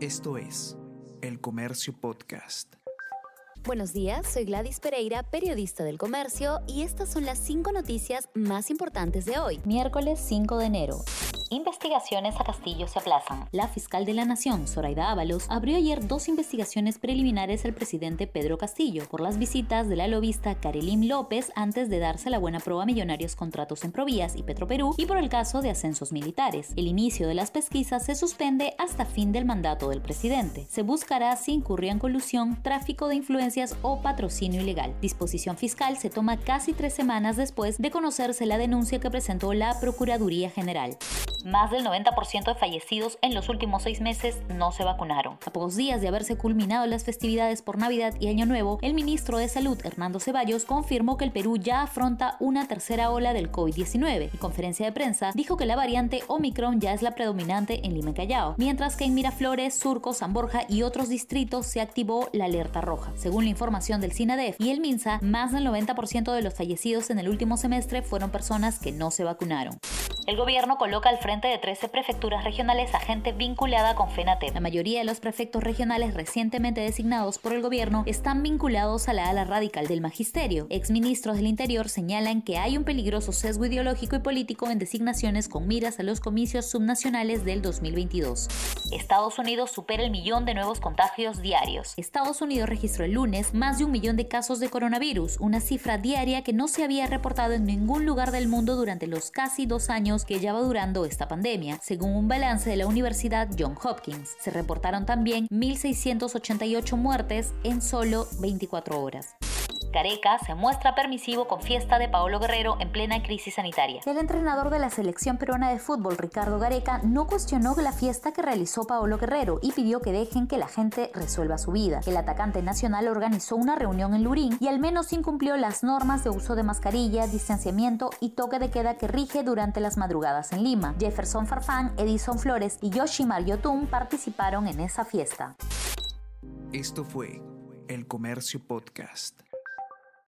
Esto es El Comercio Podcast. Buenos días, soy Gladys Pereira, periodista del comercio, y estas son las cinco noticias más importantes de hoy, miércoles 5 de enero. Investigaciones a Castillo se aplazan. La fiscal de la Nación, Zoraida Ábalos, abrió ayer dos investigaciones preliminares al presidente Pedro Castillo por las visitas de la lobista Karelim López antes de darse la buena prueba a millonarios contratos en Provías y Petroperú y por el caso de ascensos militares. El inicio de las pesquisas se suspende hasta fin del mandato del presidente. Se buscará si incurría en colusión, tráfico de influencias o patrocinio ilegal. Disposición fiscal se toma casi tres semanas después de conocerse la denuncia que presentó la Procuraduría General. Más del 90% de fallecidos en los últimos seis meses no se vacunaron. A pocos días de haberse culminado las festividades por Navidad y Año Nuevo, el ministro de Salud, Hernando Ceballos, confirmó que el Perú ya afronta una tercera ola del COVID-19. En conferencia de prensa, dijo que la variante Omicron ya es la predominante en Lima y Callao, mientras que en Miraflores, Surco, San Borja y otros distritos se activó la alerta roja. Según la información del SINADEF y el MINSA, más del 90% de los fallecidos en el último semestre fueron personas que no se vacunaron. El gobierno coloca al frente de 13 prefecturas regionales a gente vinculada con FENATEP. La mayoría de los prefectos regionales recientemente designados por el gobierno están vinculados a la ala radical del magisterio. Exministros del Interior señalan que hay un peligroso sesgo ideológico y político en designaciones con miras a los comicios subnacionales del 2022. Estados Unidos supera el millón de nuevos contagios diarios. Estados Unidos registró el lunes más de un millón de casos de coronavirus, una cifra diaria que no se había reportado en ningún lugar del mundo durante los casi dos años que ya va durando esta pandemia, según un balance de la Universidad John Hopkins. Se reportaron también 1.688 muertes en solo 24 horas. Gareca se muestra permisivo con fiesta de Paolo Guerrero en plena crisis sanitaria. El entrenador de la selección peruana de fútbol, Ricardo Gareca, no cuestionó la fiesta que realizó Paolo Guerrero y pidió que dejen que la gente resuelva su vida. El atacante nacional organizó una reunión en Lurín y al menos incumplió las normas de uso de mascarilla, distanciamiento y toque de queda que rige durante las madrugadas en Lima. Jefferson Farfán, Edison Flores y Yoshimar Yotun participaron en esa fiesta. Esto fue El Comercio Podcast.